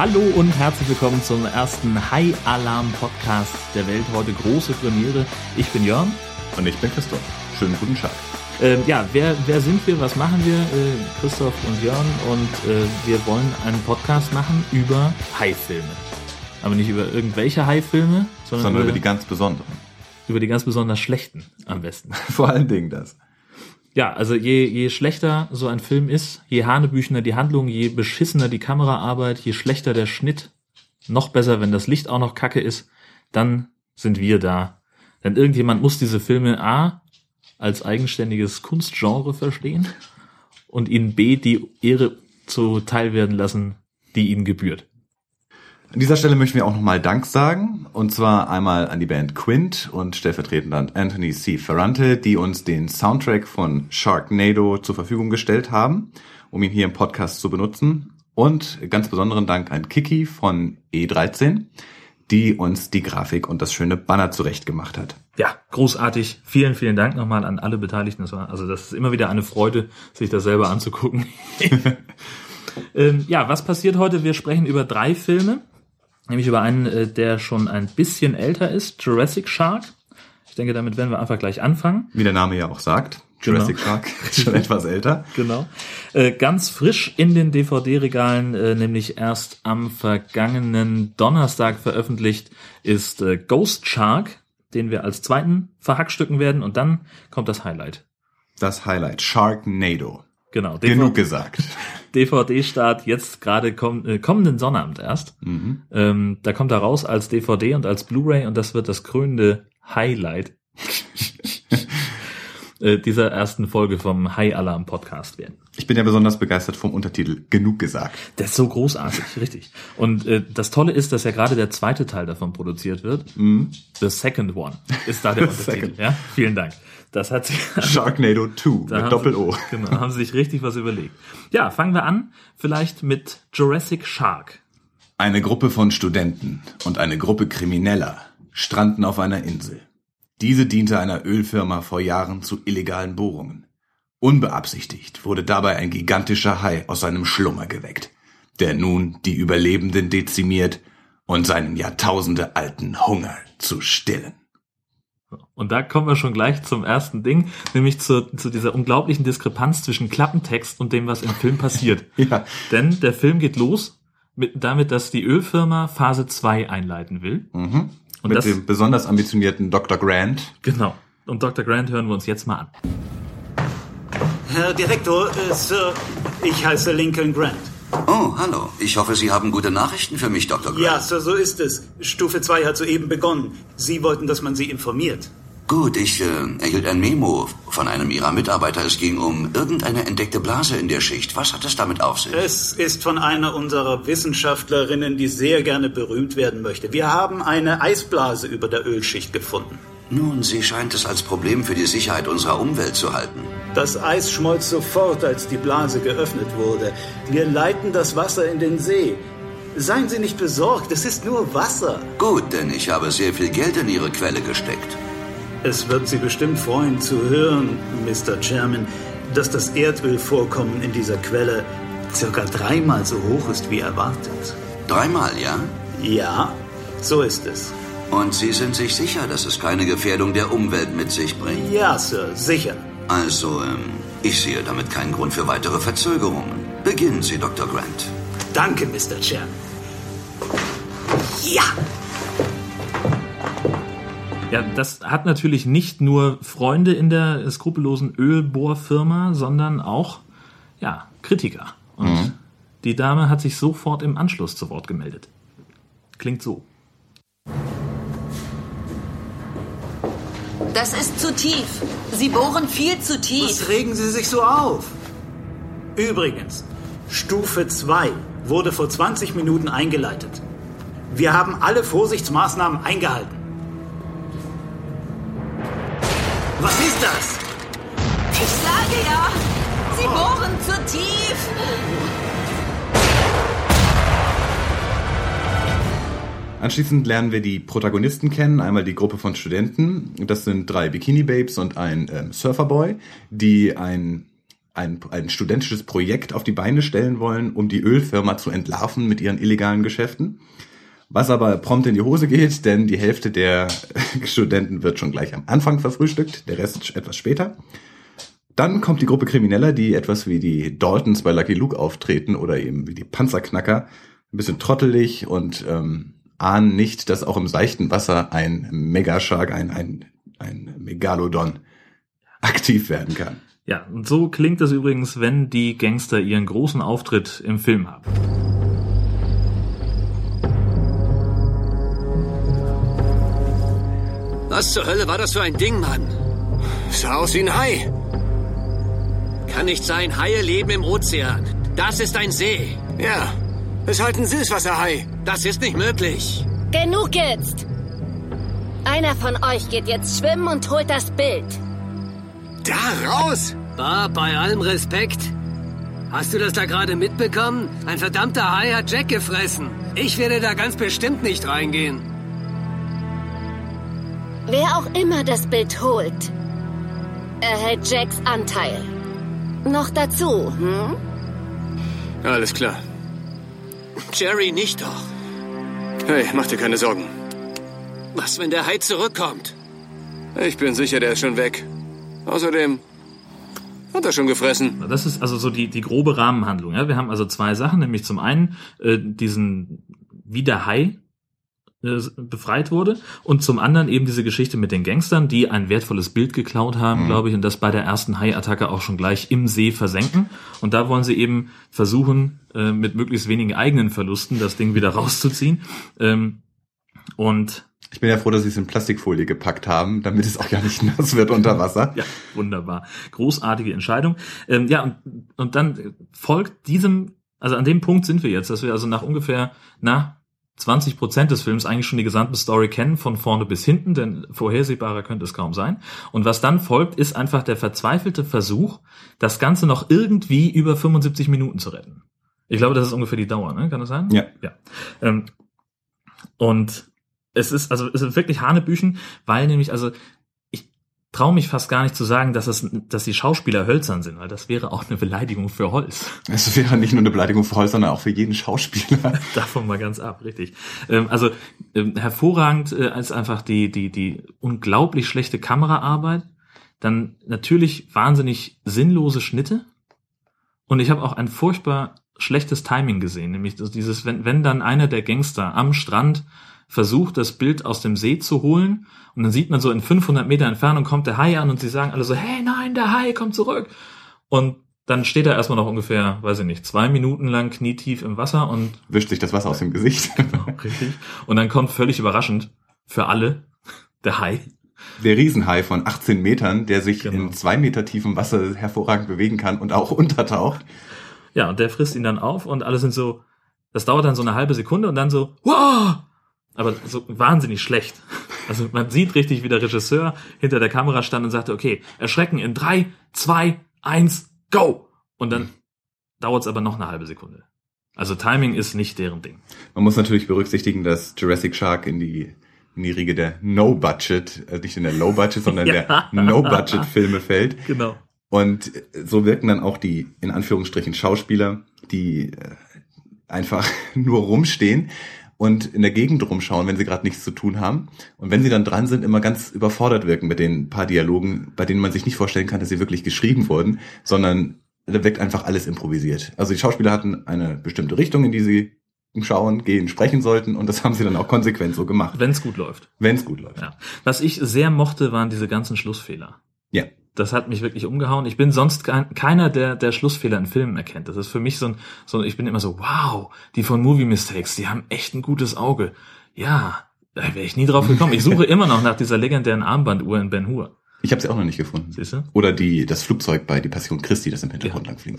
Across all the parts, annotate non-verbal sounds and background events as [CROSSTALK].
Hallo und herzlich willkommen zum ersten High Alarm Podcast der Welt. Heute große Premiere. Ich bin Jörn. Und ich bin Christoph. Schönen guten Tag. Ähm, ja, wer, wer sind wir? Was machen wir? Äh, Christoph und Jörn. Und äh, wir wollen einen Podcast machen über High-Filme. Aber nicht über irgendwelche High-Filme, sondern, Sondern über die ganz besonderen. über die ganz besonders schlechten am besten. [LAUGHS] Vor allen Dingen das. Ja, also je, je schlechter so ein Film ist, je hanebüchener die Handlung, je beschissener die Kameraarbeit, je schlechter der Schnitt, noch besser, wenn das Licht auch noch kacke ist, dann sind wir da. Denn irgendjemand muss diese Filme A als eigenständiges Kunstgenre verstehen und ihnen B die Ehre zuteil werden lassen, die ihnen gebührt. An dieser Stelle möchten wir auch nochmal Dank sagen. Und zwar einmal an die Band Quint und stellvertretend an Anthony C. Ferrante, die uns den Soundtrack von Sharknado zur Verfügung gestellt haben, um ihn hier im Podcast zu benutzen. Und ganz besonderen Dank an Kiki von E13, die uns die Grafik und das schöne Banner zurechtgemacht hat. Ja, großartig. Vielen, vielen Dank nochmal an alle Beteiligten. Das war, also das ist immer wieder eine Freude, sich das selber anzugucken. [LAUGHS] [LAUGHS] ähm, ja, was passiert heute? Wir sprechen über drei Filme. Nämlich über einen, äh, der schon ein bisschen älter ist, Jurassic Shark. Ich denke, damit werden wir einfach gleich anfangen. Wie der Name ja auch sagt, Jurassic Genau. Shark ist schon etwas älter. Genau. Äh, ganz frisch in den DVD-Regalen, äh, nämlich erst am vergangenen Donnerstag veröffentlicht, ist äh, Ghost Shark, den wir als zweiten verhackstücken werden. Und dann kommt das Highlight. Das Highlight, Sharknado. Genau. Genug gesagt. [LAUGHS] DVD-Start jetzt gerade komm, äh, kommenden Sonnabend erst. Ähm, da kommt er raus als DVD und als Blu-ray und das wird das krönende Highlight [LAUGHS] äh, dieser ersten Folge vom High Alarm Podcast werden. Ich bin ja besonders begeistert vom Untertitel Genug gesagt. Der ist so großartig, richtig. Und äh, das Tolle ist, dass ja gerade der zweite Teil davon produziert wird. The Second One ist da der [LAUGHS] Untertitel. Ja, vielen Dank. Das hat sich [LAUGHS] Sharknado 2 Da mit Doppel-O. Sie, [LAUGHS] genau, haben Sie sich richtig was überlegt. Ja, fangen wir an, vielleicht mit Jurassic Shark. Eine Gruppe von Studenten und eine Gruppe Krimineller stranden auf einer Insel. Diese diente einer Ölfirma vor Jahren zu illegalen Bohrungen. Unbeabsichtigt wurde dabei ein gigantischer Hai aus seinem Schlummer geweckt, der nun die Überlebenden dezimiert und seinen jahrtausendealten Hunger zu stillen. Und da kommen wir schon gleich zum ersten Ding, nämlich zu, zu dieser unglaublichen Diskrepanz zwischen Klappentext und dem, was im Film passiert. [LAUGHS] Ja. Denn der Film geht los mit, damit, dass die Ölfirma Phase 2 einleiten will. Und Mit das, dem besonders ambitionierten Dr. Grant. genau. Und Dr. Grant hören wir uns jetzt mal an. Herr Direktor, äh, Sir, ich heiße Lincoln Grant. Oh, hallo. Ich hoffe, Sie haben gute Nachrichten für mich, Dr. Grant. Ja, Sir, so ist es. Stufe 2 hat soeben begonnen. Sie wollten, dass man Sie informiert. Gut, ich äh, erhielt ein Memo von einem Ihrer Mitarbeiter. Es ging um irgendeine entdeckte Blase in der Schicht. Was hat es damit auf sich? Es ist von einer unserer Wissenschaftlerinnen, die sehr gerne berühmt werden möchte. Wir haben eine Eisblase über der Ölschicht gefunden. Nun, sie scheint es als Problem für die Sicherheit unserer Umwelt zu halten. Das Eis schmolz sofort, als die Blase geöffnet wurde. Wir leiten das Wasser in den See. Seien Sie nicht besorgt, es ist nur Wasser. Gut, denn ich habe sehr viel Geld in Ihre Quelle gesteckt. Es wird Sie bestimmt freuen zu hören, Mr. Chairman, dass das Erdölvorkommen in dieser Quelle circa dreimal so hoch ist wie erwartet. Dreimal, ja? Ja, so ist es. Und Sie sind sich sicher, dass es keine Gefährdung der Umwelt mit sich bringt? Ja, Sir, sicher. Also, ähm, ich sehe damit keinen Grund für weitere Verzögerungen. Beginnen Sie, Dr. Grant. Danke, Mr. Chairman. Ja! Ja, das hat natürlich nicht nur Freunde in der skrupellosen Ölbohrfirma, sondern auch, ja, Kritiker. Und die Dame hat sich sofort im Anschluss zu Wort gemeldet. Klingt so. Das ist zu tief. Sie bohren viel zu tief. Was regen Sie sich so auf? Übrigens, Stufe 2 wurde vor 20 Minuten eingeleitet. Wir haben alle Vorsichtsmaßnahmen eingehalten. Was ist das? Ich sage ja, Sie bohren zu tief. Anschließend lernen wir die Protagonisten kennen. Einmal die Gruppe von Studenten. Das sind drei Bikini Babes und ein ähm, Surferboy, die ein ein, ein studentisches Projekt auf die Beine stellen wollen, um die Ölfirma zu entlarven mit ihren illegalen Geschäften. Was aber prompt in die Hose geht, denn die Hälfte der [LAUGHS] Studenten wird schon gleich am Anfang verfrühstückt, der Rest etwas später. Dann kommt die Gruppe Krimineller, die etwas wie die Daltons bei Lucky Luke auftreten oder eben wie die Panzerknacker. Ein bisschen trottelig und ähm, ahnen nicht, dass auch im seichten Wasser ein Megashark, ein, ein, ein Megalodon aktiv werden kann. Ja, und so klingt es übrigens, wenn die Gangster ihren großen Auftritt im Film haben. Was zur Hölle war das für ein Ding, Mann? Sah aus wie ein Hai. Kann nicht sein, Haie leben im Ozean. Das ist ein See. Ja, ist halt ein Süßwasserhai. Das ist nicht möglich. Genug jetzt! Einer von euch geht jetzt schwimmen und holt das Bild. Da raus! Bar, bei allem Respekt. Hast du das da gerade mitbekommen? Ein verdammter Hai hat Jack gefressen. Ich werde da ganz bestimmt nicht reingehen. Wer auch immer das Bild holt, erhält Jacks Anteil. Noch dazu, hm? Alles klar. Jerry, nicht doch. Hey, mach dir keine Sorgen. Was, wenn der Hai zurückkommt? Ich bin sicher, der ist schon weg. Außerdem hat er schon gefressen. Das ist also so die, die grobe Rahmenhandlung. Ja? Wir haben also zwei Sachen, nämlich zum einen äh, diesen, wie der Hai befreit wurde und zum anderen eben diese Geschichte mit den Gangstern, die ein wertvolles Bild geklaut haben, mhm. glaube ich, und das bei der ersten Hai-Attacke auch schon gleich im See versenken. Und da wollen sie eben versuchen, äh, mit möglichst wenigen eigenen Verlusten das Ding wieder rauszuziehen. Ähm, und ich bin ja froh, dass sie es in Plastikfolie gepackt haben, damit es auch ja nicht [LAUGHS] nass wird unter Wasser. ja, wunderbar. Großartige Entscheidung. Ähm, ja, und, und dann folgt diesem, also an dem Punkt sind wir jetzt, dass wir also nach ungefähr, na, 20 Prozent des Films eigentlich schon die gesamte Story kennen, von vorne bis hinten, denn vorhersehbarer könnte es kaum sein. Und was dann folgt, ist einfach der verzweifelte Versuch, das Ganze noch irgendwie über 75 Minuten zu retten. Ich glaube, das ist ungefähr die Dauer, ne? Kann das sein? Ja. Ja. Ähm, und es ist, also es ist wirklich Hanebüchen, weil nämlich, also traue mich fast gar nicht zu sagen, dass es, dass die Schauspieler hölzern sind, weil das wäre auch eine Beleidigung für Holz. Es wäre nicht nur eine Beleidigung für Holz, sondern auch für jeden Schauspieler. [LAUGHS] Davon mal ganz ab, richtig. Ähm, also ähm, hervorragend äh, ist einfach die die die unglaublich schlechte Kameraarbeit, dann natürlich wahnsinnig sinnlose Schnitte und ich habe auch ein furchtbar schlechtes Timing gesehen, nämlich dieses wenn wenn dann einer der Gangster am Strand versucht, das Bild aus dem See zu holen. Und dann sieht man so in 500 Meter Entfernung kommt der Hai an und sie sagen alle so, hey, nein, der Hai kommt zurück. Und dann steht er erstmal noch ungefähr, weiß ich nicht, zwei Minuten lang knietief im Wasser und wischt sich das Wasser aus dem Gesicht. [LAUGHS] Genau, richtig. Und dann kommt völlig überraschend für alle der Hai. Der Riesenhai von 18 Metern, der sich genau. in zwei Meter tiefem Wasser hervorragend bewegen kann und auch [LAUGHS] untertaucht. Ja, und der frisst ihn dann auf und alle sind so, das dauert dann so eine halbe Sekunde und dann so, wow, aber so wahnsinnig schlecht. Also man sieht richtig, wie der Regisseur hinter der Kamera stand und sagte, okay, erschrecken in drei, zwei, eins, go! Und dann dauert es aber noch eine halbe Sekunde. Also Timing ist nicht deren Ding. Man muss natürlich berücksichtigen, dass Jurassic Shark in die in die Riege der No-Budget, also nicht in der Low-Budget, sondern ja. der No-Budget-Filme fällt. Genau. Und so wirken dann auch die, in Anführungsstrichen, Schauspieler, die äh, einfach [LAUGHS] nur rumstehen und in der Gegend rumschauen, wenn sie gerade nichts zu tun haben. Und wenn sie dann dran sind, immer ganz überfordert wirken mit den paar Dialogen, bei denen man sich nicht vorstellen kann, dass sie wirklich geschrieben wurden, sondern da wirkt einfach alles improvisiert. Also die Schauspieler hatten eine bestimmte Richtung, in die sie schauen, gehen, sprechen sollten und das haben sie dann auch konsequent so gemacht. Wenn es gut läuft. Wenn es gut läuft. Ja. Was ich sehr mochte, waren diese ganzen Schlussfehler. Ja das hat mich wirklich umgehauen. Ich bin sonst keiner, der, der Schlussfehler in Filmen erkennt. Das ist für mich so ein, so, ich bin immer so, wow, die von Movie Mistakes, die haben echt ein gutes Auge. Ja, da wäre ich nie drauf gekommen. Ich suche [LAUGHS] immer noch nach dieser legendären Armbanduhr in Ben Hur. Ich habe sie auch noch nicht gefunden. Siehst du? Oder die das Flugzeug bei Die Passion Christi, das im Hintergrund ja. langfliegt.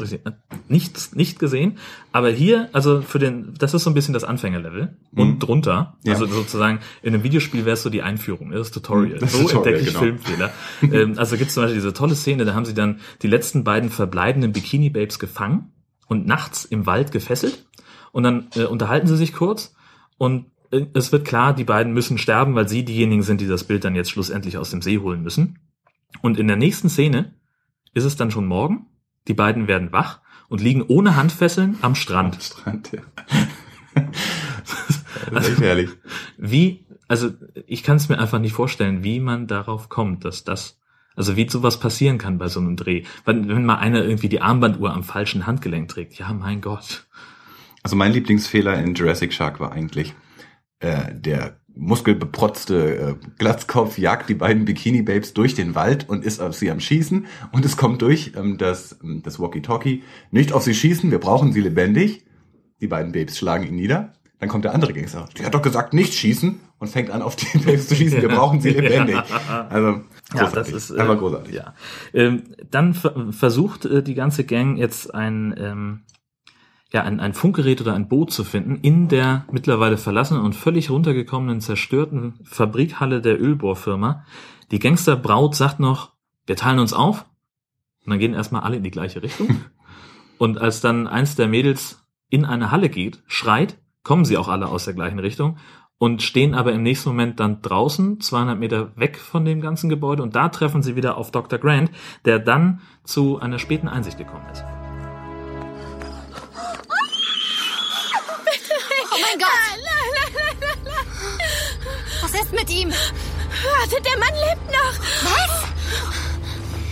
Nicht, nicht gesehen. Aber hier, also für den, das ist so ein bisschen das Anfängerlevel und mhm. drunter. Ja. Also sozusagen in einem Videospiel wäre es so die Einführung, das Tutorial. Das so Tutorial, entdecke ich genau. Filmfehler. [LAUGHS] ähm, also gibt es zum Beispiel diese tolle Szene, da haben sie dann die letzten beiden verbleibenden Bikini-Babes gefangen und nachts im Wald gefesselt. Und dann äh, unterhalten sie sich kurz und äh, es wird klar, die beiden müssen sterben, weil sie diejenigen sind, die das Bild dann jetzt schlussendlich aus dem See holen müssen. Und in der nächsten Szene ist es dann schon morgen Die beiden werden wach und liegen ohne Handfesseln am Strand. Strand, ja. [LAUGHS] das ist echt herrlich. Wie, also ich kann es mir einfach nicht vorstellen, wie man darauf kommt, dass das, also wie sowas passieren kann bei so einem Dreh. Wenn, wenn mal einer irgendwie die Armbanduhr am falschen Handgelenk trägt, ja mein Gott. Also mein Lieblingsfehler in Jurassic Shark war eigentlich äh, der muskelbeprotzte äh, Glatzkopf jagt die beiden Bikini Babes durch den Wald und ist auf sie am Schießen und es kommt durch ähm, das, ähm, das Walkie-Talkie. Nicht auf sie schießen, wir brauchen sie lebendig. Die beiden Babes schlagen ihn nieder. Dann kommt der andere Gangster. Die hat doch gesagt, nicht schießen und fängt an, auf die [LAUGHS] Babes zu schießen. Wir brauchen sie [LAUGHS] lebendig. Also Ja, das ist äh, einfach großartig. Ja. Ähm, dann ver versucht äh, die ganze Gang jetzt ein ähm, ja ein, ein Funkgerät oder ein Boot zu finden in der mittlerweile verlassenen und völlig runtergekommenen zerstörten Fabrikhalle der Ölbohrfirma. Die Gangsterbraut sagt noch, wir teilen uns auf. Und dann gehen erstmal alle in die gleiche Richtung. [LAUGHS] und als dann eins der Mädels in eine Halle geht, schreit, kommen sie auch alle aus der gleichen Richtung und stehen aber im nächsten Moment dann draußen, 200 Meter weg von dem ganzen Gebäude und da treffen sie wieder auf Dr. Grant, der dann zu einer späten Einsicht gekommen ist. Ist mit ihm? Warte, der Mann lebt noch. Was?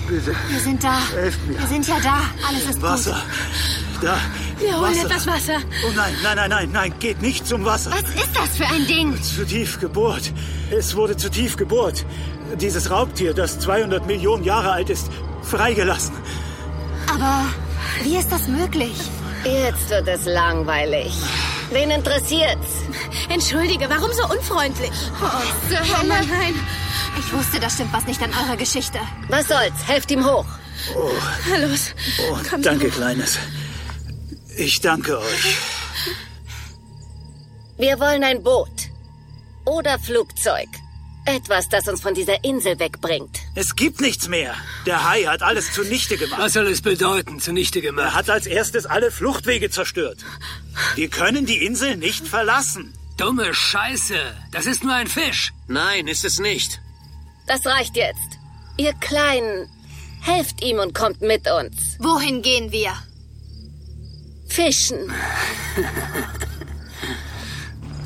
Bitte, Wir sind da. helft mir. Wir sind ja da. Alles ist Wasser. Da. Wir holen Wasser. etwas Wasser. Oh nein, nein, nein, nein, nein, geht nicht zum Wasser. gut. Was ist das für ein Ding? Zu tief gebohrt. Es wurde zu tief gebohrt. Dieses Raubtier, das 200 Millionen Jahre alt ist, freigelassen. Aber wie ist das möglich? Jetzt wird es langweilig. Wen interessiert's? Entschuldige, warum so unfreundlich? Oh, zur Oh. Mann, nein. Ich wusste, da stimmt was nicht an eurer Geschichte. Was soll's? Helft ihm hoch. Na los. Oh, Kommt danke, hoch. Kleines. Ich danke euch. Wir wollen ein Boot. Oder Flugzeug. Etwas, das uns von dieser Insel wegbringt. Es gibt nichts mehr. Der Hai hat alles zunichte gemacht. Was soll es bedeuten, zunichte Er gemacht? hat als erstes alle Fluchtwege zerstört. Wir können die Insel nicht verlassen. Dumme Scheiße. Das ist nur ein Fisch. Nein, ist es nicht. Das reicht jetzt. Ihr Kleinen, helft ihm und kommt mit uns. Wohin gehen wir? Fischen. [LAUGHS]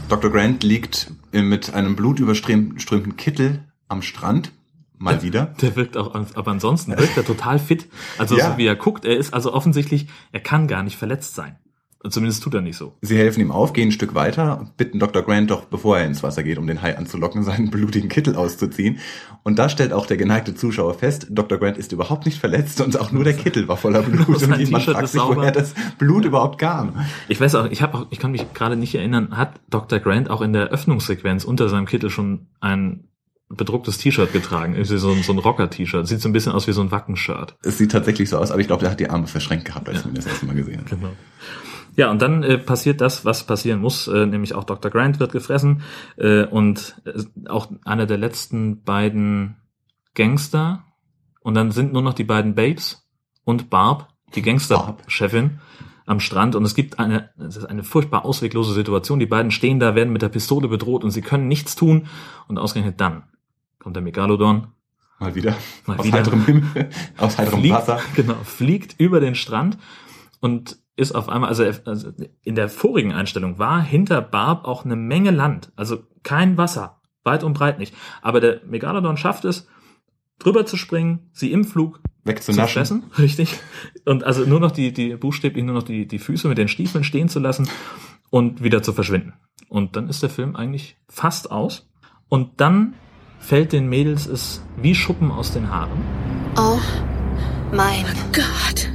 Dr. Grant liegt äh, mit einem blutüberströmten Kittel am Strand. Mal wieder. Der wirkt auch, aber ansonsten wirkt er total fit. Also [LAUGHS] Ja. so wie er guckt, er ist also offensichtlich, er kann gar nicht verletzt sein. Zumindest tut er nicht so. Sie helfen ihm auf, gehen ein Stück weiter und bitten Dr. Grant doch, bevor er ins Wasser geht, um den Hai anzulocken, [LAUGHS] seinen blutigen Kittel auszuziehen. Und da stellt auch der geneigte Zuschauer fest, Dr. Grant ist überhaupt nicht verletzt und auch nur der Kittel war voller Blut. [LAUGHS] Sein und man fragt sich, woher das Blut überhaupt kam. Ich weiß auch, ich habe auch, ich kann mich gerade nicht erinnern, hat Dr. Grant auch in der Öffnungssequenz unter seinem Kittel schon ein bedrucktes T-Shirt getragen, irgendwie so, ein- so ein Rocker-T-Shirt. Sieht so ein bisschen aus wie so ein Wackenshirt. Es sieht tatsächlich so aus, aber ich glaube, der hat die Arme verschränkt gehabt, als man das erste Mal gesehen hat. Genau. Ja, und dann äh, passiert das, was passieren muss, äh, nämlich auch Dr. Grant wird gefressen äh, und äh, auch einer der letzten beiden Gangster und dann sind nur noch die beiden Babes und Barb, die Gangsterchefin, am Strand und es gibt eine, es ist eine furchtbar ausweglose Situation. Die beiden stehen da, werden mit der Pistole bedroht und sie können nichts tun und ausgerechnet dann kommt der Megalodon, Mal wieder. Mal aus wieder. heiterem Himmel, [LAUGHS] aus heiterem fliegt, Wasser. genau, fliegt über den Strand und ist auf einmal, also, also in der vorigen Einstellung war hinter Barb auch eine Menge Land, also kein Wasser, weit und breit nicht. Aber der Megalodon schafft es, drüber zu springen, sie im Flug zu Wegzunaschen. fressen, [LAUGHS] richtig. Und also nur noch die, die buchstäblich nur noch die, die Füße mit den Stiefeln stehen zu lassen und wieder zu verschwinden. Und dann ist der Film eigentlich fast aus. Und dann fällt den Mädels es wie Schuppen aus den Haaren. Oh mein. Gott.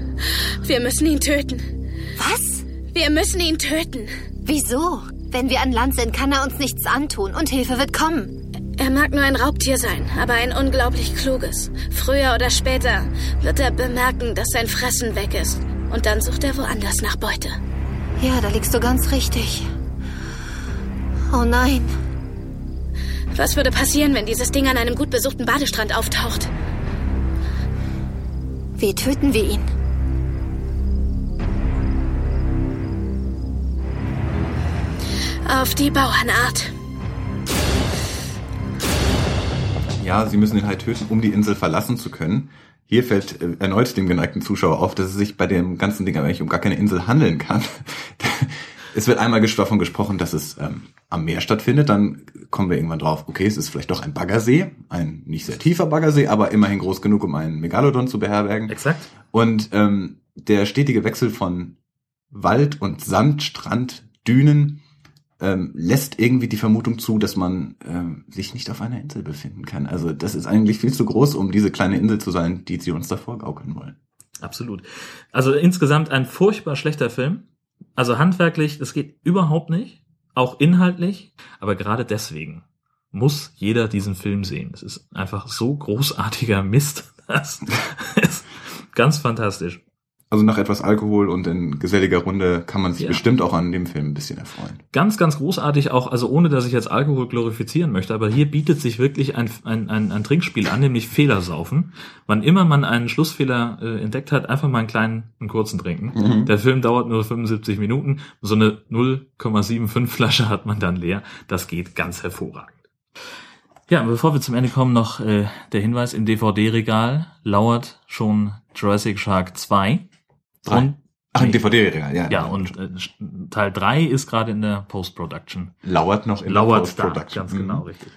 Wir müssen ihn töten. Was? Wir müssen ihn töten. Wieso? Wenn wir an Land sind, kann er uns nichts antun und Hilfe wird kommen. Er mag nur ein Raubtier sein, aber ein unglaublich kluges. Früher oder später wird er bemerken, dass sein Fressen weg ist. Und dann sucht er woanders nach Beute. Ja, da liegst du ganz richtig. Oh nein. Was würde passieren, wenn dieses Ding an einem gut besuchten Badestrand auftaucht? Wie töten wir ihn? Auf die Bauernart. Ja, sie müssen den Hai töten, um die Insel verlassen zu können. Hier fällt äh, erneut dem geneigten Zuschauer auf, dass es sich bei dem ganzen Ding eigentlich um gar keine Insel handeln kann. [LAUGHS] es wird einmal davon gesprochen, dass es ähm, am Meer stattfindet. Dann kommen wir irgendwann drauf, okay, es ist vielleicht doch ein Baggersee, ein nicht sehr tiefer Baggersee, aber immerhin groß genug, um einen Megalodon zu beherbergen. Exakt. Und ähm, der stetige Wechsel von Wald und Sand, Strand, Dünen ähm, lässt irgendwie die Vermutung zu, dass man ähm, sich nicht auf einer Insel befinden kann. Also das ist eigentlich viel zu groß, um diese kleine Insel zu sein, die sie uns davor gaukeln wollen. Absolut. Also insgesamt ein furchtbar schlechter Film. Also handwerklich, das geht überhaupt nicht. Auch inhaltlich. Aber gerade deswegen muss jeder diesen Film sehen. Es ist einfach so großartiger Mist. [LAUGHS] Das ist ganz fantastisch. Also nach etwas Alkohol und in geselliger Runde kann man sich Ja. bestimmt auch an dem Film ein bisschen erfreuen. Ganz, ganz großartig auch, also ohne dass ich jetzt Alkohol glorifizieren möchte, aber hier bietet sich wirklich ein, ein, ein, ein Trinkspiel an, nämlich Fehlersaufen. Wann immer man einen Schlussfehler äh, entdeckt hat, einfach mal einen kleinen, einen kurzen trinken. Mhm. Der Film dauert nur 75 Minuten. So eine 0,75 Flasche hat man dann leer. Das geht ganz hervorragend. Ja, bevor wir zum Ende kommen, noch äh, der Hinweis, im DVD-Regal lauert schon Jurassic Shark 2. Drei. Und, Ach, im DVD-Regal, ja. ja, und äh, Teil 3 ist gerade in der Post-Production. Lauert noch in Lauert der Post-Production. ganz genau, Mhm. richtig.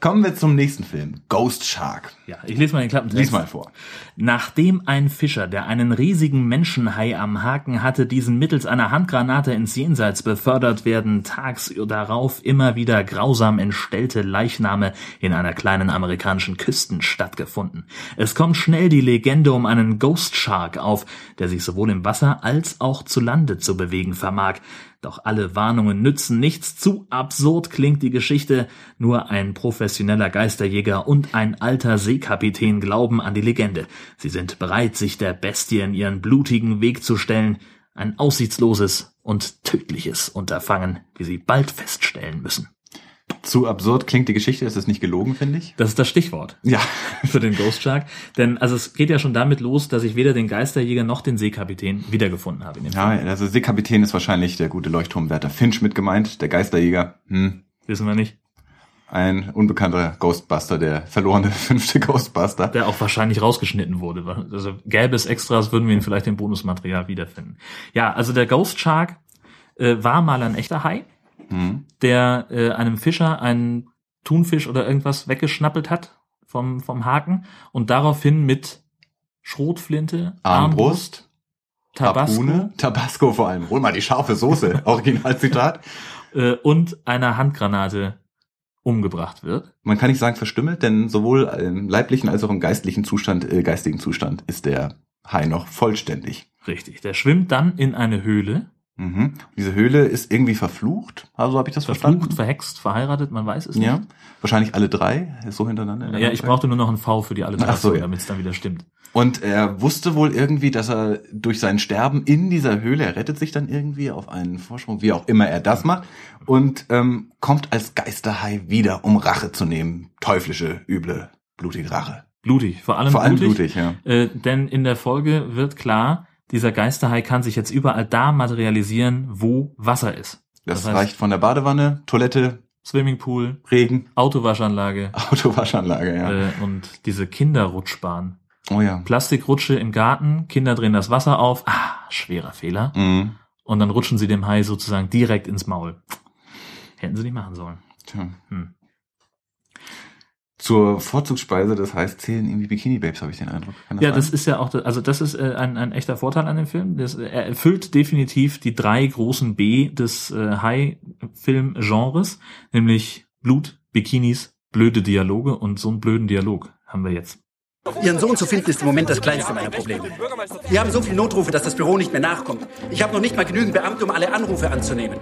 Kommen wir zum nächsten Film. Ghost Shark. Ja, ich lese mal den Klappentext. Lies mal vor. Nachdem ein Fischer, der einen riesigen Menschenhai am Haken hatte, diesen mittels einer Handgranate ins Jenseits befördert werden, tags darauf immer wieder grausam entstellte Leichname in einer kleinen amerikanischen Küstenstadt gefunden. Es kommt schnell die Legende um einen Ghost Shark auf, der sich sowohl im Wasser als auch zu Lande zu bewegen vermag. Doch alle Warnungen nützen nichts. Zu absurd klingt die Geschichte. Nur ein professioneller Geisterjäger und ein alter Seekapitän glauben an die Legende. Sie sind bereit, sich der Bestie in ihren blutigen Weg zu stellen. Ein aussichtsloses und tödliches Unterfangen, wie sie bald feststellen müssen. Zu absurd klingt die Geschichte, es ist nicht gelogen, finde ich. Das ist das Stichwort Ja. [LAUGHS] für den Ghost Shark. Denn also es geht ja schon damit los, dass ich weder den Geisterjäger noch den Seekapitän wiedergefunden habe in dem Ja, Film. also Seekapitän ist wahrscheinlich der gute Leuchtturmwärter Finch mit gemeint, der Geisterjäger. Hm, Wissen wir nicht. ein unbekannter Ghostbuster, der verlorene [LAUGHS] fünfte Ghostbuster. der auch wahrscheinlich rausgeschnitten wurde. Also gäbe es Extras, würden wir ihn vielleicht im Bonusmaterial wiederfinden. Ja, also der Ghost Shark äh, war mal ein echter Hai, Hm. der äh, einem Fischer einen Thunfisch oder irgendwas weggeschnappelt hat vom, vom Haken und daraufhin mit Schrotflinte, Armbrust, Tabasco Harpune, Tabasco vor allem. Hol mal die scharfe Soße, [LAUGHS] Originalzitat. äh, und einer Handgranate umgebracht wird. Man kann nicht sagen verstümmelt, denn sowohl im leiblichen als auch im geistlichen Zustand, äh, geistigen Zustand ist der Hai noch vollständig. Richtig. Der schwimmt dann in eine Höhle, Mhm. Diese Höhle ist irgendwie verflucht, also habe ich das verflucht, verstanden. verhext, verheiratet, man weiß es Ja, nicht. wahrscheinlich alle drei, so hintereinander. in der Ja, ich brauchte nur noch ein V für die Ach so, Alliteration, ja. damit es dann wieder stimmt. Und er wusste wohl irgendwie, dass er durch sein Sterben in dieser Höhle, er rettet sich dann irgendwie auf einen Vorsprung, wie auch immer er das macht, und ähm, kommt als Geisterhai wieder, um Rache zu nehmen. Teuflische, üble, blutige Rache. Blutig, vor allem Vor allem blutig. blutig, ja. Äh, denn in der Folge wird klar, dieser Geisterhai kann sich jetzt überall da materialisieren, wo Wasser ist. Das, heißt, reicht von der Badewanne, Toilette, Swimmingpool, Regen, Autowaschanlage [LAUGHS] Autowaschanlage, ja. äh, und diese Kinderrutschbahn. Oh ja. Plastikrutsche im Garten, Kinder drehen das Wasser auf. Ah, schwerer Fehler. Mhm. Und dann rutschen sie dem Hai sozusagen direkt ins Maul. Hätten sie nicht machen sollen. Tja. Hm. Zur Vorzugsspeise, das heißt, zählen irgendwie Bikini Babes, habe ich den Eindruck. Kann Ja, sein? das ist ja auch, also das ist äh, ein, ein echter Vorteil an dem Film. Das, er erfüllt definitiv die drei großen B des äh, High-Film-Genres, nämlich Blut, Bikinis, blöde Dialoge und so einen blöden Dialog haben wir jetzt. Ihren Sohn zu finden ist im Moment das kleinste meiner Probleme. Wir haben so viele Notrufe, dass das Büro nicht mehr nachkommt. Ich habe noch nicht mal genügend Beamte, um alle Anrufe anzunehmen.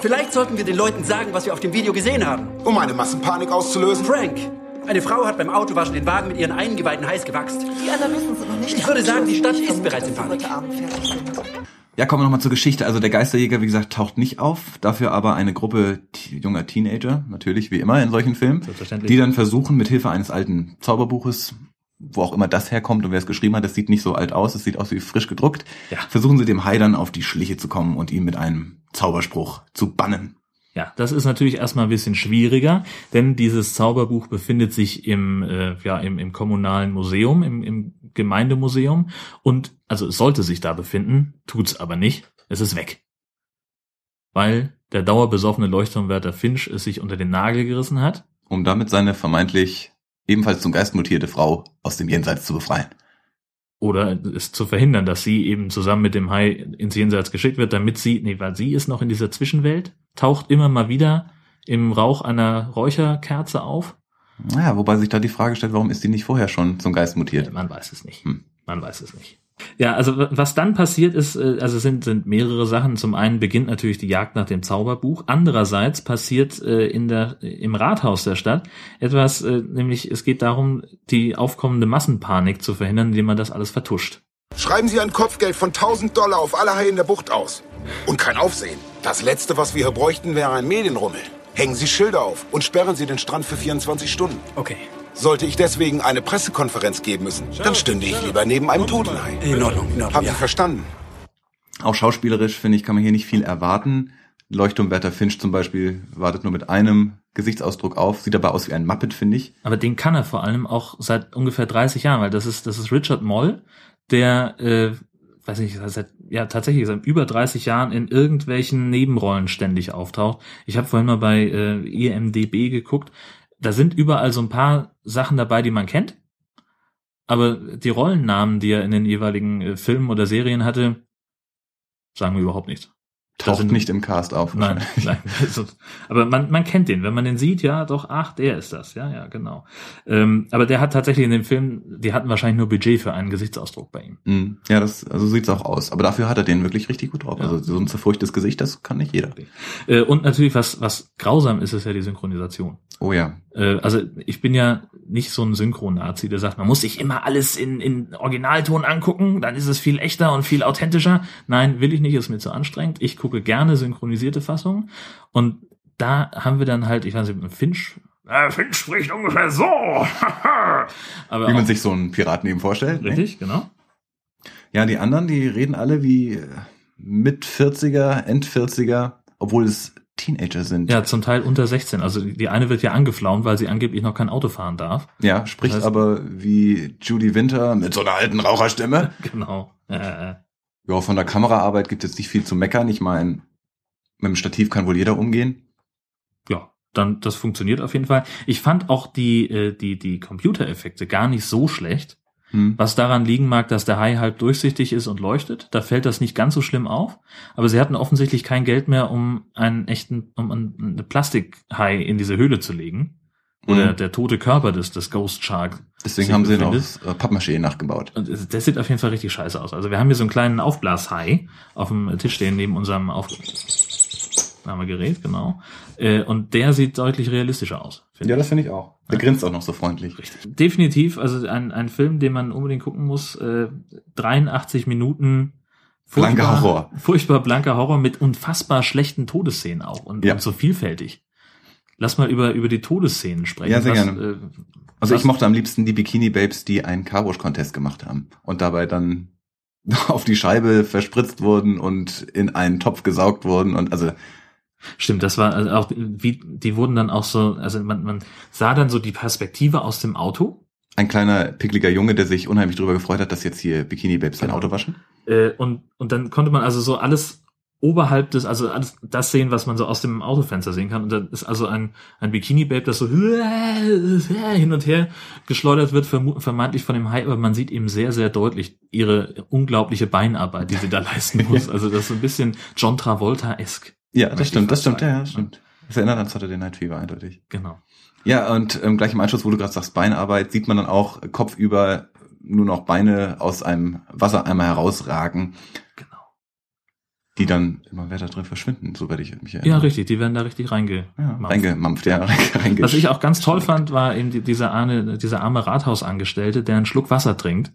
Vielleicht sollten wir den Leuten sagen, was wir auf dem Video gesehen haben. Um eine Massenpanik auszulösen? Frank, eine Frau hat beim Autowaschen den Wagen mit ihren Eingeweiden heiß gewachst. Die Analysen sind noch nicht Ich würde sagen, die Stadt ist vermute, bereits in Panik. Ja, kommen wir nochmal zur Geschichte. Also der Geisterjäger, wie gesagt, taucht nicht auf. Dafür aber eine Gruppe junger Teenager, natürlich wie immer in solchen Filmen, die dann versuchen, mit Hilfe eines alten Zauberbuches, wo auch immer das herkommt und wer es geschrieben hat, das sieht nicht so alt aus, es sieht aus wie frisch gedruckt, Ja. versuchen sie dem Hai dann auf die Schliche zu kommen und ihn mit einem Zauberspruch zu bannen. Ja, das ist natürlich erstmal ein bisschen schwieriger, denn dieses Zauberbuch befindet sich im, äh, ja, im, im kommunalen Museum, im, im Gemeindemuseum und also es sollte sich da befinden, tut's aber nicht. Es ist weg. Weil der dauerbesoffene Leuchtturmwärter Finch es sich unter den Nagel gerissen hat. Um damit seine vermeintlich ebenfalls zum Geist mutierte Frau aus dem Jenseits zu befreien. Oder es zu verhindern, dass sie eben zusammen mit dem Hai ins Jenseits geschickt wird, damit sie, nee, weil sie ist noch in dieser Zwischenwelt, taucht immer mal wieder im Rauch einer Räucherkerze auf. Naja, wobei sich da die Frage stellt, warum ist die nicht vorher schon zum Geist mutiert? Man weiß es nicht. Hm. Man weiß es nicht. Ja, also was dann passiert ist, äh, also sind, sind mehrere Sachen. Zum einen beginnt natürlich die Jagd nach dem Zauberbuch. Andererseits passiert äh, in der, im Rathaus der Stadt etwas, äh, nämlich es geht darum, die aufkommende Massenpanik zu verhindern, indem man das alles vertuscht. Schreiben Sie ein Kopfgeld von 1000 Dollar auf alle Haie in der Bucht aus. Und kein Aufsehen. Das Letzte, was wir hier bräuchten, wäre ein Medienrummel. Hängen Sie Schilder auf und sperren Sie den Strand für 24 Stunden. Okay. Sollte ich deswegen eine Pressekonferenz geben müssen, dann stünde ich lieber neben einem Totenhai. In Ordnung, in Ordnung. Haben ja. Sie verstanden? Auch schauspielerisch, finde ich, kann man hier nicht viel erwarten. Leuchtturmwärter Finch zum Beispiel wartet nur mit einem Gesichtsausdruck auf, sieht aber aus wie ein Muppet, finde ich. Aber den kann er vor allem auch seit ungefähr 30 Jahren, weil das ist, das ist Richard Moll, der, äh, weiß nicht, seit, ja, tatsächlich seit über 30 Jahren in irgendwelchen Nebenrollen ständig auftaucht. Ich habe vorhin mal bei äh, IMDB geguckt. Da sind überall so ein paar Sachen dabei, die man kennt. Aber die Rollennamen, die er in den jeweiligen äh, Filmen oder Serien hatte, sagen wir überhaupt nichts. Taucht sind- nicht im Cast auf. Nein, nein. [LAUGHS] Also, aber man, man kennt den. Wenn man den sieht, ja, doch, ach, der ist das. Ja, ja, genau. Ähm, aber der hat tatsächlich in dem Film, die hatten wahrscheinlich nur Budget für einen Gesichtsausdruck bei ihm. Mm, Ja, das, also sieht's auch aus. Aber dafür hat er den wirklich richtig gut drauf. Also so ein zerfurchtes Gesicht, das kann nicht jeder. Äh, und natürlich, was, was grausam ist, ist ja die Synchronisation. Oh ja. Äh, also ich bin ja nicht so ein Synchron-Nazi, der sagt, man muss sich immer alles in, in Originalton angucken, dann ist es viel echter und viel authentischer. Nein, will ich nicht, ist mir zu anstrengend. Ich gucke gerne synchronisierte Fassungen. Und da haben wir dann halt, ich weiß nicht, Finch, äh, Finch spricht ungefähr so. [LAUGHS] Aber Wie man sich so einen Piraten eben vorstellt. ne? Richtig, genau. Ja, die anderen, die reden alle wie äh, mit 40er, End 40er, obwohl es Teenager sind. Ja, zum Teil unter 16. Also die die eine wird ja angeflaumt, weil sie angeblich noch kein Auto fahren darf. Ja, spricht Das heißt- aber wie Judy Winter mit so einer alten Raucherstimme. [LAUGHS] Genau. Äh, Ja, von der Kameraarbeit gibt es jetzt nicht viel zu meckern. Ich meine, mit dem Stativ kann wohl jeder umgehen. ja, dann das funktioniert auf jeden Fall. Ich fand auch die äh, die die Computereffekte gar nicht so schlecht. Hm. Was daran liegen mag, dass der Hai halb durchsichtig ist und leuchtet, da fällt das nicht ganz so schlimm auf. Aber sie hatten offensichtlich kein Geld mehr, um einen echten, um einen eine Plastikhai in diese Höhle zu legen. Oder Mhm. der tote Körper des, des Ghost Shark. Deswegen haben sie noch befindet. äh, Pappmaché nachgebaut. Und das sieht auf jeden Fall richtig scheiße aus. Also wir haben hier so einen kleinen Aufblashai auf dem Tisch stehen neben unserem Aufnahmegerät, genau. Äh, Und der sieht deutlich realistischer aus. Ja, ich. das finde ich auch. Der grinst auch noch so freundlich. Definitiv, also ein, ein Film, den man unbedingt gucken muss. Äh, 83 Minuten Blanker Horror. Furchtbar blanker Horror mit unfassbar schlechten Todesszenen auch und, Ja. und so vielfältig. Lass mal über, über die Todesszenen sprechen. Ja, sehr Was, gerne. Äh, Also ich mochte am liebsten die Bikini Babes, die einen Carwash-Contest gemacht haben und dabei dann [LAUGHS] auf die Scheibe verspritzt wurden und in einen Topf gesaugt wurden und also Stimmt, das war also auch, wie, die wurden dann auch so, also man, man sah dann so die Perspektive aus dem Auto ein kleiner pickliger Junge, der sich unheimlich darüber gefreut hat, dass jetzt hier Bikini Babes sein Genau. Auto waschen. äh, und, und dann konnte man also so alles oberhalb des, also das sehen, was man so aus dem Autofenster sehen kann. Und dann ist also ein, ein Bikini-Babe, das so hin und her geschleudert wird, vermeintlich von dem Hai, aber man sieht eben sehr, sehr deutlich ihre unglaubliche Beinarbeit, die sie da leisten muss. [LAUGHS] Also das ist so ein bisschen John Travolta-esk. Ja, das stimmt, das stimmt, ja, das stimmt. Das erinnert an Saturday Night Fever eindeutig. Genau. Ja, und ähm, gleich im Anschluss, wo du gerade sagst, Beinarbeit, sieht man dann auch kopfüber nur noch Beine aus einem Wassereimer herausragen. Die dann immer weiter drin verschwinden, soweit ich mich erinnere. Ja, richtig, die werden da richtig reinge Ja, reingemampft, ja, [LAUGHS] reinge Was ich auch ganz toll fand, war eben die, dieser, arme, dieser arme Rathausangestellte, der einen Schluck Wasser trinkt.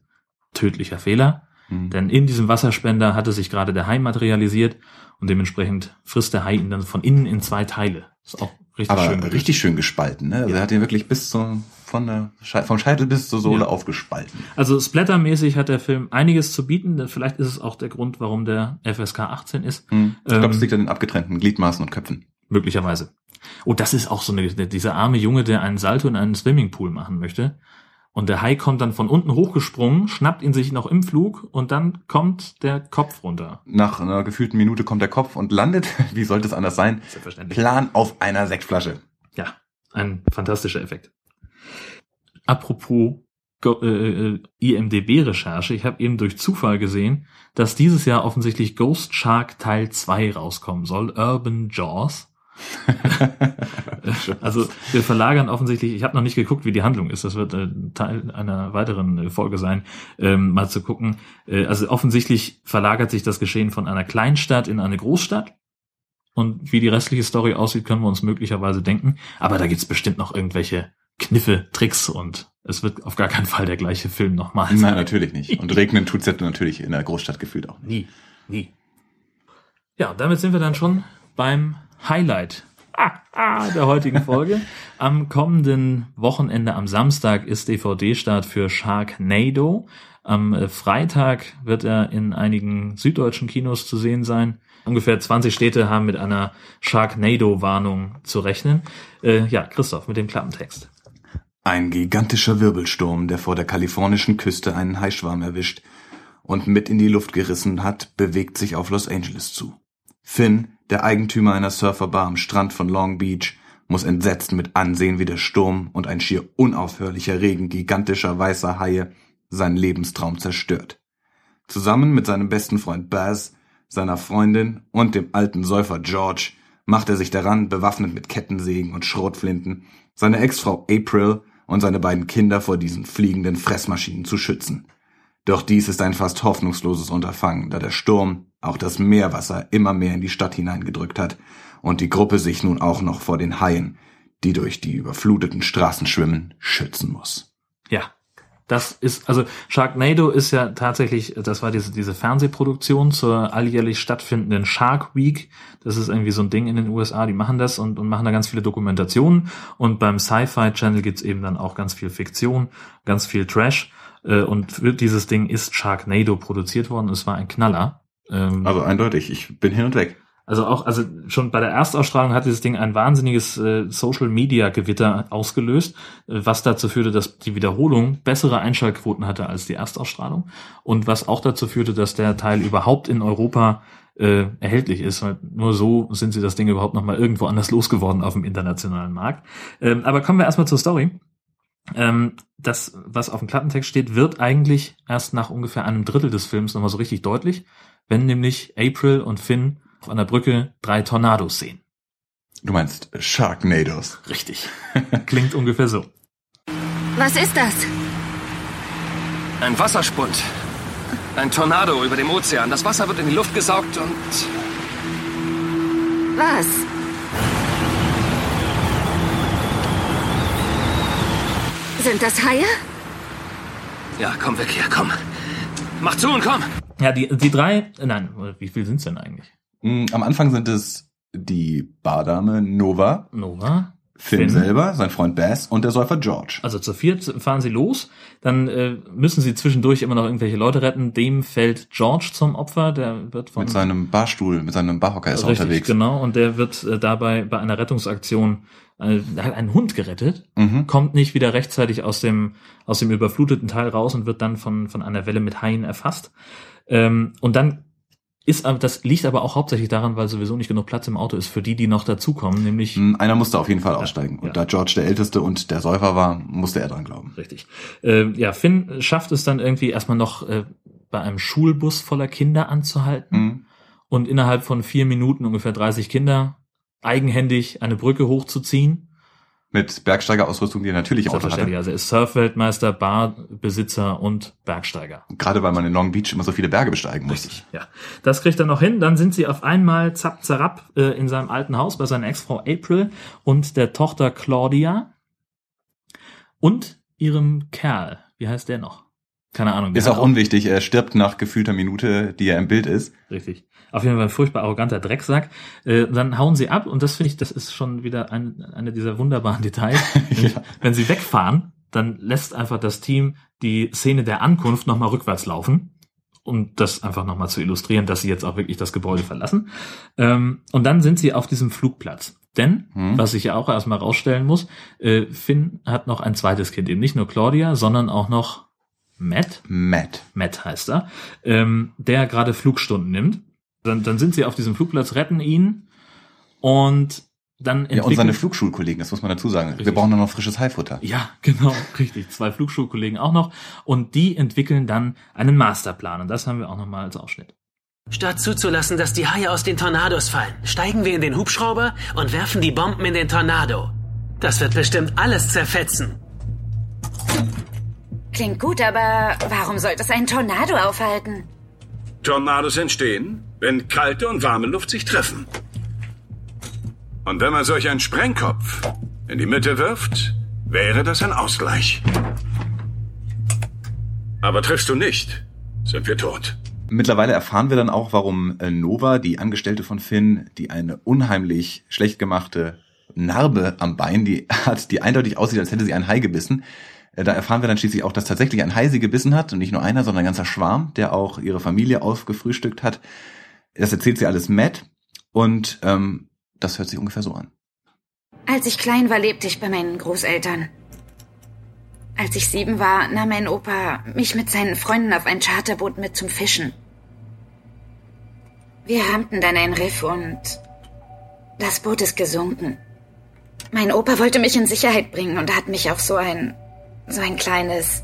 Tödlicher Fehler. Hm. Denn in diesem Wasserspender hatte sich gerade der Hai materialisiert und dementsprechend frisst der Hai ihn dann von innen in zwei Teile. Ist auch richtig Aber schön. richtig schön gespalten, ne? Also er hat ihn wirklich bis zum, von der Schei vom Scheitel bis zur Sohle Ja. aufgespalten. Also splattermäßig hat der Film einiges zu bieten. Vielleicht ist es auch der Grund, warum der FSK 18 ist. Hm. Ich Ähm, glaube, es liegt an den abgetrennten Gliedmaßen und Köpfen. Möglicherweise. Oh, das ist auch so eine, dieser arme Junge, der einen Salto in einen Swimmingpool machen möchte. Und der Hai kommt dann von unten hochgesprungen, schnappt ihn sich noch im Flug und dann kommt der Kopf runter. Nach einer gefühlten Minute kommt der Kopf und landet, [LAUGHS] wie sollte es anders sein, Selbstverständlich. plan auf einer Sektflasche. Ja, ein fantastischer Effekt. Apropos Go- äh, äh, IMDB-Recherche, ich habe eben durch Zufall gesehen, dass dieses Jahr offensichtlich Ghost Shark Teil 2 rauskommen soll, Urban Jaws. [LAUGHS] also wir verlagern offensichtlich, ich habe noch nicht geguckt, wie die Handlung ist, das wird äh, Teil einer weiteren äh, Folge sein, ähm, mal zu gucken. Äh, also offensichtlich verlagert sich das Geschehen von einer Kleinstadt in eine Großstadt. Und wie die restliche Story aussieht, können wir uns möglicherweise denken. Aber da gibt's bestimmt noch irgendwelche Kniffe, Tricks und es wird auf gar keinen Fall der gleiche Film nochmal sein. Nein, natürlich nicht. Und regnen tut's ja natürlich in der Großstadt gefühlt auch. Nie, nie. Ja, damit sind wir dann schon beim Highlight ah, ah, der heutigen [LAUGHS] Folge. Am kommenden Wochenende, am Samstag, ist DVD-Start für Sharknado. Am äh, Freitag wird er in einigen süddeutschen Kinos zu sehen sein. Ungefähr 20 Städte haben mit einer Sharknado-Warnung zu rechnen. Äh, ja, Christoph, mit dem Klappentext. Ein gigantischer Wirbelsturm, der vor der kalifornischen Küste einen Haischwarm erwischt und mit in die Luft gerissen hat, bewegt sich auf Los Angeles zu. Finn, der Eigentümer einer Surferbar am Strand von Long Beach, muss entsetzt mit ansehen, wie der Sturm und ein schier unaufhörlicher Regen gigantischer weißer Haie seinen Lebenstraum zerstört. Zusammen mit seinem besten Freund Baz, seiner Freundin und dem alten Säufer George macht er sich daran, bewaffnet mit Kettensägen und Schrotflinten, seine Ex-Frau April und seine beiden Kinder vor diesen fliegenden Fressmaschinen zu schützen. Doch dies ist ein fast hoffnungsloses Unterfangen, da der Sturm auch das Meerwasser immer mehr in die Stadt hineingedrückt hat und die Gruppe sich nun auch noch vor den Haien, die durch die überfluteten Straßen schwimmen, schützen muss. Ja, das ist, also Sharknado ist ja tatsächlich, das war diese, diese Fernsehproduktion zur alljährlich stattfindenden Shark Week. Das ist irgendwie so ein Ding in den USA, die machen das und, und machen da ganz viele Dokumentationen. Und beim Sci-Fi Channel gibt's eben dann auch ganz viel Fiktion, ganz viel Trash. Äh, Und für dieses Ding ist Sharknado produziert worden. Es war ein Knaller. Ähm, Also eindeutig, ich bin hin und weg. Also auch, also schon bei der Erstausstrahlung hat dieses Ding ein wahnsinniges äh, Social Media Gewitter ausgelöst, äh, was dazu führte, dass die Wiederholung bessere Einschaltquoten hatte als die Erstausstrahlung und was auch dazu führte, dass der Teil überhaupt in Europa äh, erhältlich ist. Weil nur so sind sie das Ding überhaupt noch mal irgendwo anders losgeworden auf dem internationalen Markt. Ähm, aber kommen wir erstmal zur Story. Ähm, das, was auf dem Klappentext steht, wird eigentlich erst nach ungefähr einem Drittel des Films nochmal so richtig deutlich, wenn nämlich April und Finn auf einer Brücke drei Tornados sehen. Du meinst Sharknados. Richtig. Klingt ungefähr so. Was ist das? Ein Wasserspund. Ein Tornado über dem Ozean. Das Wasser wird in die Luft gesaugt und Was? Sind das Haie? Ja, komm weg hier, komm. Mach zu und komm. Ja, die, die drei, nein, wie viel sind's denn eigentlich? Mm, Am Anfang sind es die Bardame Nova, Nova, Finn, Finn. selber, sein Freund Bass und der Säufer George. Also zu viert fahren sie los, dann äh, müssen sie zwischendurch immer noch irgendwelche Leute retten. Dem fällt George zum Opfer, der wird von Mit seinem Barstuhl, mit seinem Barhocker ist er unterwegs. genau. Und der wird äh, dabei bei einer Rettungsaktion äh, hat einen Hund gerettet, Mhm. kommt nicht wieder rechtzeitig aus dem aus dem überfluteten Teil raus und wird dann von von einer Welle mit Haien erfasst. Ähm, und dann ist aber das liegt aber auch hauptsächlich daran, weil sowieso nicht genug Platz im Auto ist für die, die noch dazukommen, nämlich Mm, Einer musste auf jeden Fall aussteigen. Und ja. da George der Älteste und der Säufer war, musste er dran glauben. Richtig. Äh, ja, Finn schafft es dann irgendwie erstmal noch äh, bei einem Schulbus voller Kinder anzuhalten Mhm. und innerhalb von vier Minuten ungefähr 30 Kinder eigenhändig eine Brücke hochzuziehen. Mit Bergsteigerausrüstung, die er natürlich auch hatte. Also er ist Surfweltmeister, Barbesitzer und Bergsteiger. Gerade weil man in Long Beach immer so viele Berge besteigen muss. Richtig, ja. Das kriegt er noch hin. Dann sind sie auf einmal zapp, zerrapp äh, in seinem alten Haus bei seiner Ex-Frau April und der Tochter Claudia und ihrem Kerl. Wie heißt der noch? Keine Ahnung. Ist auch unwichtig, er stirbt nach gefühlter Minute, die er im Bild ist. Richtig. Auf jeden Fall ein furchtbar arroganter Drecksack. Äh, dann hauen sie ab und das finde ich, das ist schon wieder ein, eine dieser wunderbaren Details. [LAUGHS] Nämlich, Wenn sie wegfahren, dann lässt einfach das Team die Szene der Ankunft nochmal rückwärts laufen um das einfach nochmal zu illustrieren, dass sie jetzt auch wirklich das Gebäude verlassen. Ähm, und dann sind sie auf diesem Flugplatz. Denn, Hm. was ich ja auch erstmal rausstellen muss, äh, Finn hat noch ein zweites Kind, eben nicht nur Claudia, sondern auch noch Matt. Matt. Matt heißt er, ähm, der gerade Flugstunden nimmt. Dann, dann sind sie auf diesem Flugplatz, retten ihn und dann Ja, und entwickeln- seine Flugschulkollegen, das muss man dazu sagen. Wir brauchen nur noch frisches Haifutter. ja, genau, [LAUGHS] richtig. Zwei Flugschulkollegen auch noch. Und die entwickeln dann einen Masterplan. Und das haben wir auch nochmal als Ausschnitt. Statt zuzulassen, dass die Haie aus den Tornados fallen, steigen wir in den Hubschrauber und werfen die Bomben in den Tornado. Das wird bestimmt alles zerfetzen. Klingt gut, aber warum sollte es einen Tornado aufhalten? Tornados entstehen, wenn kalte und warme Luft sich treffen. Und wenn man solch einen Sprengkopf in die Mitte wirft, wäre das ein Ausgleich. Aber triffst du nicht, sind wir tot. Mittlerweile erfahren wir dann auch, warum äh, Nova, die Angestellte von Finn, die eine unheimlich schlecht gemachte Narbe am Bein, die [LAUGHS] hat, die eindeutig aussieht, als hätte sie einen Hai gebissen. Äh, Da erfahren wir dann schließlich auch, dass tatsächlich ein Hai sie gebissen hat und nicht nur einer, sondern ein ganzer Schwarm, der auch ihre Familie aufgefrühstückt hat. Das erzählt sie alles Matt und ähm, das hört sich ungefähr so an. Als ich klein war, lebte ich bei meinen Großeltern. Als ich sieben war, nahm mein Opa mich mit seinen Freunden auf ein Charterboot mit zum Fischen. Wir rammten dann ein Riff und das Boot ist gesunken. Mein Opa wollte mich in Sicherheit bringen und hat mich auf so ein, so ein kleines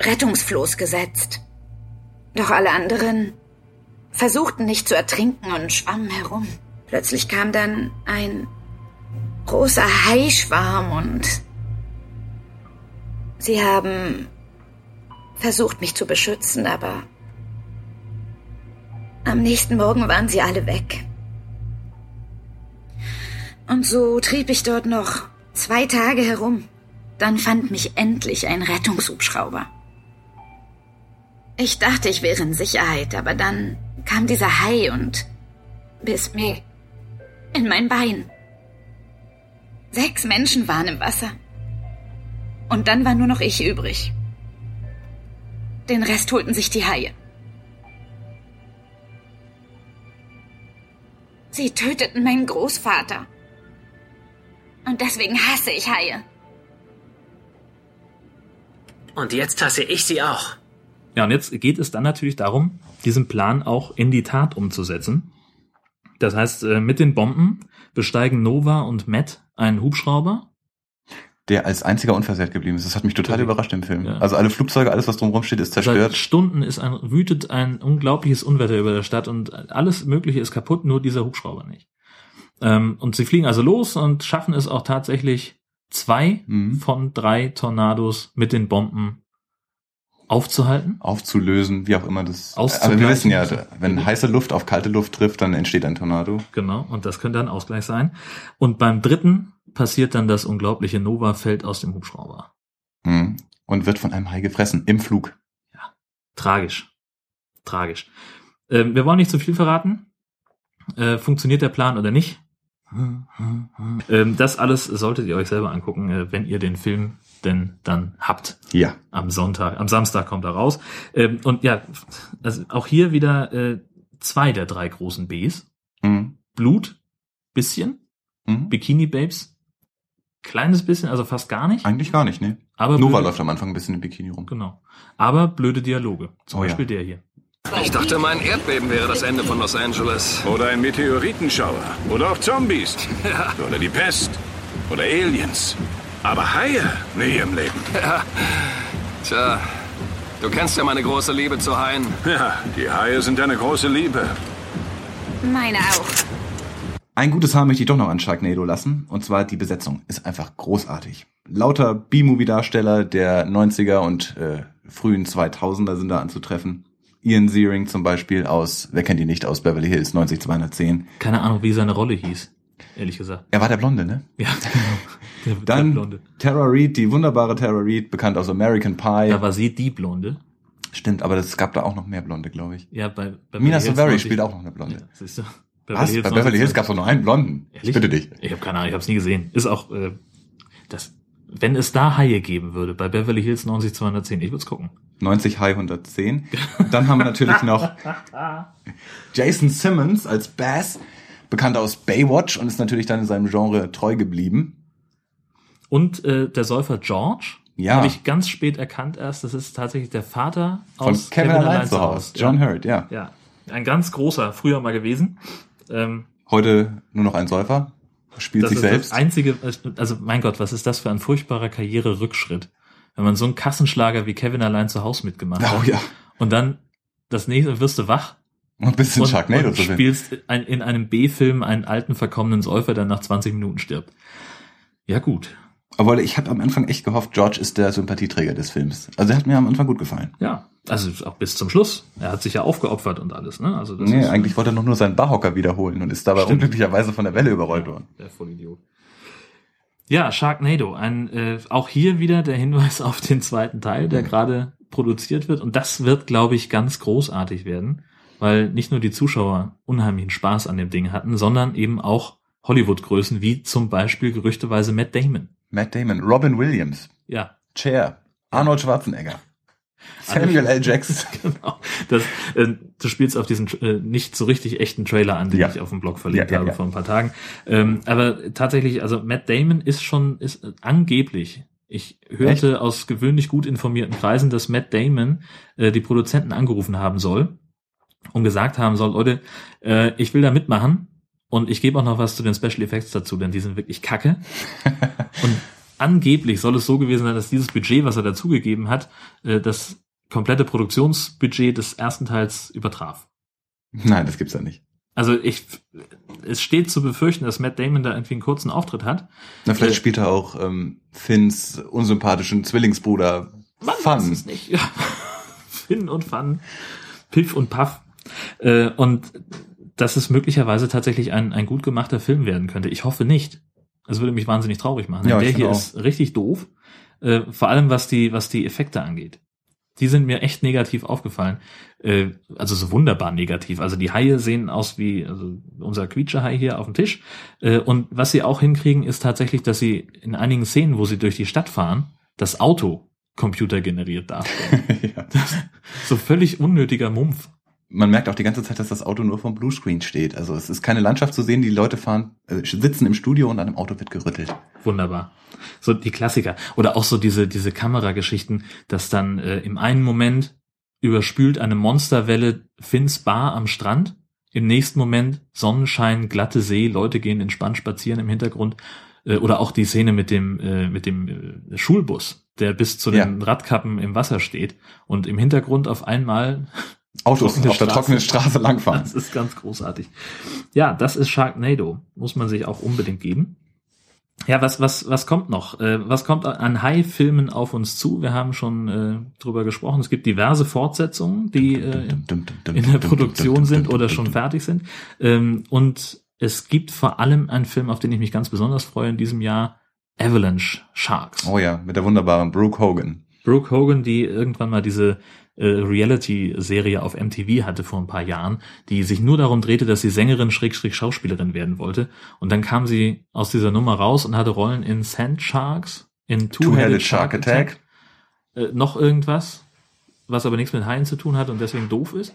Rettungsfloß gesetzt. Doch alle anderen versuchten nicht zu ertrinken und schwammen herum. Plötzlich kam dann ein großer Haischwarm und sie haben versucht, mich zu beschützen, aber am nächsten Morgen waren sie alle weg. Und so trieb ich dort noch zwei Tage herum. Dann fand mich endlich ein Rettungshubschrauber. Ich dachte, ich wäre in Sicherheit, aber dann kam dieser Hai und biss mir in mein Bein. Sechs Menschen waren im Wasser. Und dann war nur noch ich übrig. Den Rest holten sich die Haie. Sie töteten meinen Großvater. Und deswegen hasse ich Haie. Und jetzt hasse ich sie auch. Ja, und jetzt geht es dann natürlich darum, diesen Plan auch in die Tat umzusetzen. Das heißt, äh, mit den Bomben besteigen Nova und Matt einen Hubschrauber. Der als einziger unversehrt geblieben ist. Das hat mich total überrascht im Film. Also alle Flugzeuge, alles was drumherum steht, ist Seit zerstört. Stunden ist ein, wütet ein unglaubliches Unwetter über der Stadt und alles Mögliche ist kaputt, nur dieser Hubschrauber nicht. Ähm, und sie fliegen also los und schaffen es auch tatsächlich zwei Mhm. von drei Tornados mit den Bomben aufzuhalten. Aufzulösen, wie auch immer das. Aber wir wissen ja, wenn heiße Luft auf kalte Luft trifft, dann entsteht ein Tornado. Genau, und das könnte ein Ausgleich sein. Und beim dritten passiert dann das unglaubliche Nova fällt aus dem Hubschrauber. Mhm. Und wird von einem Hai gefressen im Flug. Tragisch. Tragisch. Ähm, wir wollen nicht zu viel verraten. Äh, funktioniert der Plan oder nicht? Ähm, das alles solltet ihr euch selber angucken, äh, wenn ihr den Film denn dann habt. Ja. Am Sonntag, am Samstag kommt er raus. Ähm, und ja, also auch hier wieder äh, zwei der drei großen Bs. Mhm. Blut, bisschen. Mhm. Bikini Babes, kleines bisschen, also fast gar nicht. Eigentlich gar nicht, ne? Aber Nova blöde- läuft am Anfang ein bisschen im Bikini rum. Genau. Aber blöde Dialoge. Zum Oh ja. Beispiel der hier. Ich dachte, mein Erdbeben wäre das Ende von Los Angeles. Oder ein Meteoritenschauer. Oder auch Zombies. [LAUGHS] Oder die Pest. Oder Aliens. Aber Haie? Nie im Leben. [LAUGHS] Ja. Tja, du kennst ja meine große Liebe zu Haien. Ja, die Haie sind eine große Liebe. Meine auch. Ein gutes Haar möchte ich doch noch an Sharknado lassen. Und zwar die Besetzung ist einfach großartig. Lauter B-Movie-Darsteller der 90er und äh, frühen 2000er sind da anzutreffen. Ian Ziering zum Beispiel aus, wer kennt ihn nicht, aus Beverly Hills 90210. Keine Ahnung, wie seine Rolle hieß, ehrlich gesagt. Er war der Blonde, ne? [LAUGHS] Ja, genau. Der, der Dann Blonde. Tara Reid, die wunderbare Tara Reid, bekannt aus American Pie. Da war sie die Blonde. Stimmt, aber es gab da auch noch mehr Blonde, glaube ich. Ja, bei Beverly Mina Hills Savary 90 spielt auch noch eine Blonde. Ja, siehst du? Was? Bei Beverly Hills gab es doch nur einen Blonden. Ich Ehrlich? bitte dich. Ich habe keine Ahnung, ich habe es nie gesehen. Ist auch, äh, das, wenn es da Haie geben würde, bei Beverly Hills 90210, ich würde es gucken. 90 High 110. Dann haben wir natürlich noch [LAUGHS] Jason Simmons als Bass, bekannt aus Baywatch und ist natürlich dann in seinem Genre treu geblieben. Und äh, der Säufer George. Ja. Habe ich ganz spät erkannt erst, das ist tatsächlich der Vater Von aus Kevin allein zu Hause, John Hurt, ja. Ja, ein ganz großer, früher mal gewesen. Ähm, Heute nur noch ein Säufer, spielt das sich ist selbst. das einzige, also mein Gott, was ist das für ein furchtbarer Karriererückschritt, wenn man so einen Kassenschlager wie Kevin allein zu Hause mitgemacht Oh hat. ja. Und dann das nächste wirst du wach Und bist in Sharknado und spielst ein, in einem B-Film einen alten verkommenen Säufer, der nach 20 Minuten stirbt. Ja gut. Aber ich habe am Anfang echt gehofft, George ist der Sympathieträger des Films. Also er hat mir am Anfang gut gefallen. Ja, also auch bis zum Schluss. Er hat sich ja aufgeopfert und alles, ne? Also das Nee, ist eigentlich wollte er noch nur seinen Barhocker wiederholen und ist dabei Stimmt. unglücklicherweise von der Welle überrollt worden. der Vollidiot. Ja, Sharknado. Ein, äh, auch hier wieder der Hinweis auf den zweiten Teil, der gerade produziert wird. Und das wird, glaube ich, ganz großartig werden, weil nicht nur die Zuschauer unheimlichen Spaß an dem Ding hatten, sondern eben auch Hollywood-Größen, wie zum Beispiel gerüchteweise Matt Damon. Matt Damon, Robin Williams, Ja, Cher, Arnold Schwarzenegger, Samuel L. Jackson. [LAUGHS] genau. Das, äh, du spielst auf diesen äh, nicht so richtig echten Trailer an, den Ja. ich auf dem Blog verlinkt Ja, ja, habe vor ein paar Tagen. Ähm, aber tatsächlich, also Matt Damon ist schon, ist äh, angeblich, ich hörte aus gewöhnlich gut informierten Kreisen, dass Matt Damon äh, die Produzenten angerufen haben soll und gesagt haben soll, Leute, äh, ich will da mitmachen und ich gebe auch noch was zu den Special Effects dazu, denn die sind wirklich kacke. [LAUGHS] und angeblich soll es so gewesen sein, dass dieses Budget, was er dazugegeben hat, äh, das komplette Produktionsbudget des ersten Teils übertraf. Nein, das gibt's ja nicht. Also ich, es steht zu befürchten, dass Matt Damon da irgendwie einen kurzen Auftritt hat. Na, vielleicht Äh, spielt er auch ähm, Finns unsympathischen Zwillingsbruder Man Fun. weiß es nicht. Ja. [LAUGHS] Finn und Fun, Piff und Puff. Äh, und dass es möglicherweise tatsächlich ein, ein gut gemachter Film werden könnte. Ich hoffe nicht. Das würde mich wahnsinnig traurig machen. Ja, der hier finde ist richtig doof. Äh, vor allem was die, was die Effekte angeht. Die sind mir echt negativ aufgefallen. Äh, also so wunderbar negativ. Also die Haie sehen aus wie also unser Quietscherhai hier auf dem Tisch. Äh, und was sie auch hinkriegen, ist tatsächlich, dass sie in einigen Szenen, wo sie durch die Stadt fahren, das Auto computergeneriert darstellen. [LAUGHS] Das- so völlig unnötiger Mumpf. Man merkt auch die ganze Zeit, dass das Auto nur vom Bluescreen steht. Also es ist keine Landschaft zu sehen, die Leute fahren, äh, sitzen im Studio und an dem Auto wird gerüttelt. Wunderbar. So die Klassiker. Oder auch so diese, diese Kamerageschichten, dass dann äh, im einen Moment überspült eine Monsterwelle Finns Bar am Strand. Im nächsten Moment Sonnenschein, glatte See, Leute gehen entspannt spazieren im Hintergrund. Äh, oder auch die Szene mit dem, äh, mit dem äh, Schulbus, der bis zu den Radkappen im Wasser steht und im Hintergrund auf einmal Autos auf der trockenen Straße langfahren. Das ist ganz großartig. Ja, das ist Sharknado. Muss man sich auch unbedingt geben. Ja, was, was, was kommt noch? Äh, was kommt an High-Filmen auf uns zu? Wir haben schon äh, drüber gesprochen. Es gibt diverse Fortsetzungen, die äh, in der Produktion sind oder schon fertig sind. Ähm, und es gibt vor allem einen Film, auf den ich mich ganz besonders freue in diesem Jahr, Avalanche Sharks. Oh ja, mit der wunderbaren Brooke Hogan. Brooke Hogan, die irgendwann mal diese äh, Reality-Serie auf MTV hatte vor ein paar Jahren, die sich nur darum drehte, dass sie Sängerin Schrägstrich Schauspielerin werden wollte. Und dann kam sie aus dieser Nummer raus und hatte Rollen in Sand Sharks, in Two-Headed Two-Headed Shark Shark Attack, Attack. äh, noch irgendwas, was aber nichts mit Haien zu tun hat und deswegen doof ist.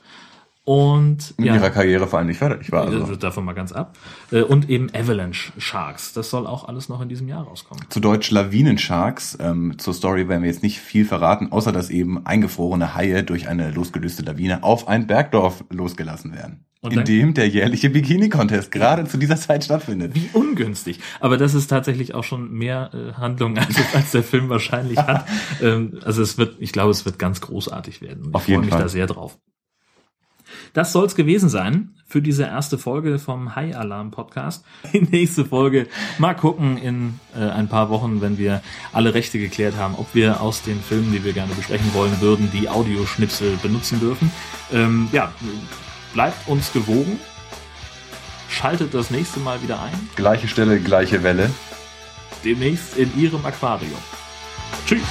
Und In ja, ihrer Karriere vor allem nicht förderlich war. Also. also davon mal ganz ab. Äh, Und eben Avalanche Sharks. Das soll auch alles noch in diesem Jahr rauskommen. Zu Deutsch Lawinensharks. Ähm, zur Story werden wir jetzt nicht viel verraten, außer dass eben eingefrorene Haie durch eine losgelöste Lawine auf ein Bergdorf losgelassen werden. Und in dem der jährliche Bikini-Contest gerade zu dieser Zeit stattfindet. Wie ungünstig. Aber das ist tatsächlich auch schon mehr äh, Handlung, [LAUGHS] als, als der Film wahrscheinlich hat. [LAUGHS] Ähm, also es wird, ich glaube, es wird ganz großartig werden. Und Auf ich freue mich Fall. da sehr drauf. Das soll's gewesen sein für diese erste Folge vom High Alarm Podcast. [LAUGHS] Die nächste Folge mal gucken in äh, ein paar Wochen, wenn wir alle Rechte geklärt haben, ob wir aus den Filmen, die wir gerne besprechen wollen würden, die Audioschnipsel benutzen dürfen. Ähm, ja, bleibt uns gewogen. Schaltet das nächste Mal wieder ein. Gleiche Stelle, gleiche Welle. Demnächst in Ihrem Aquarium. Tschüss.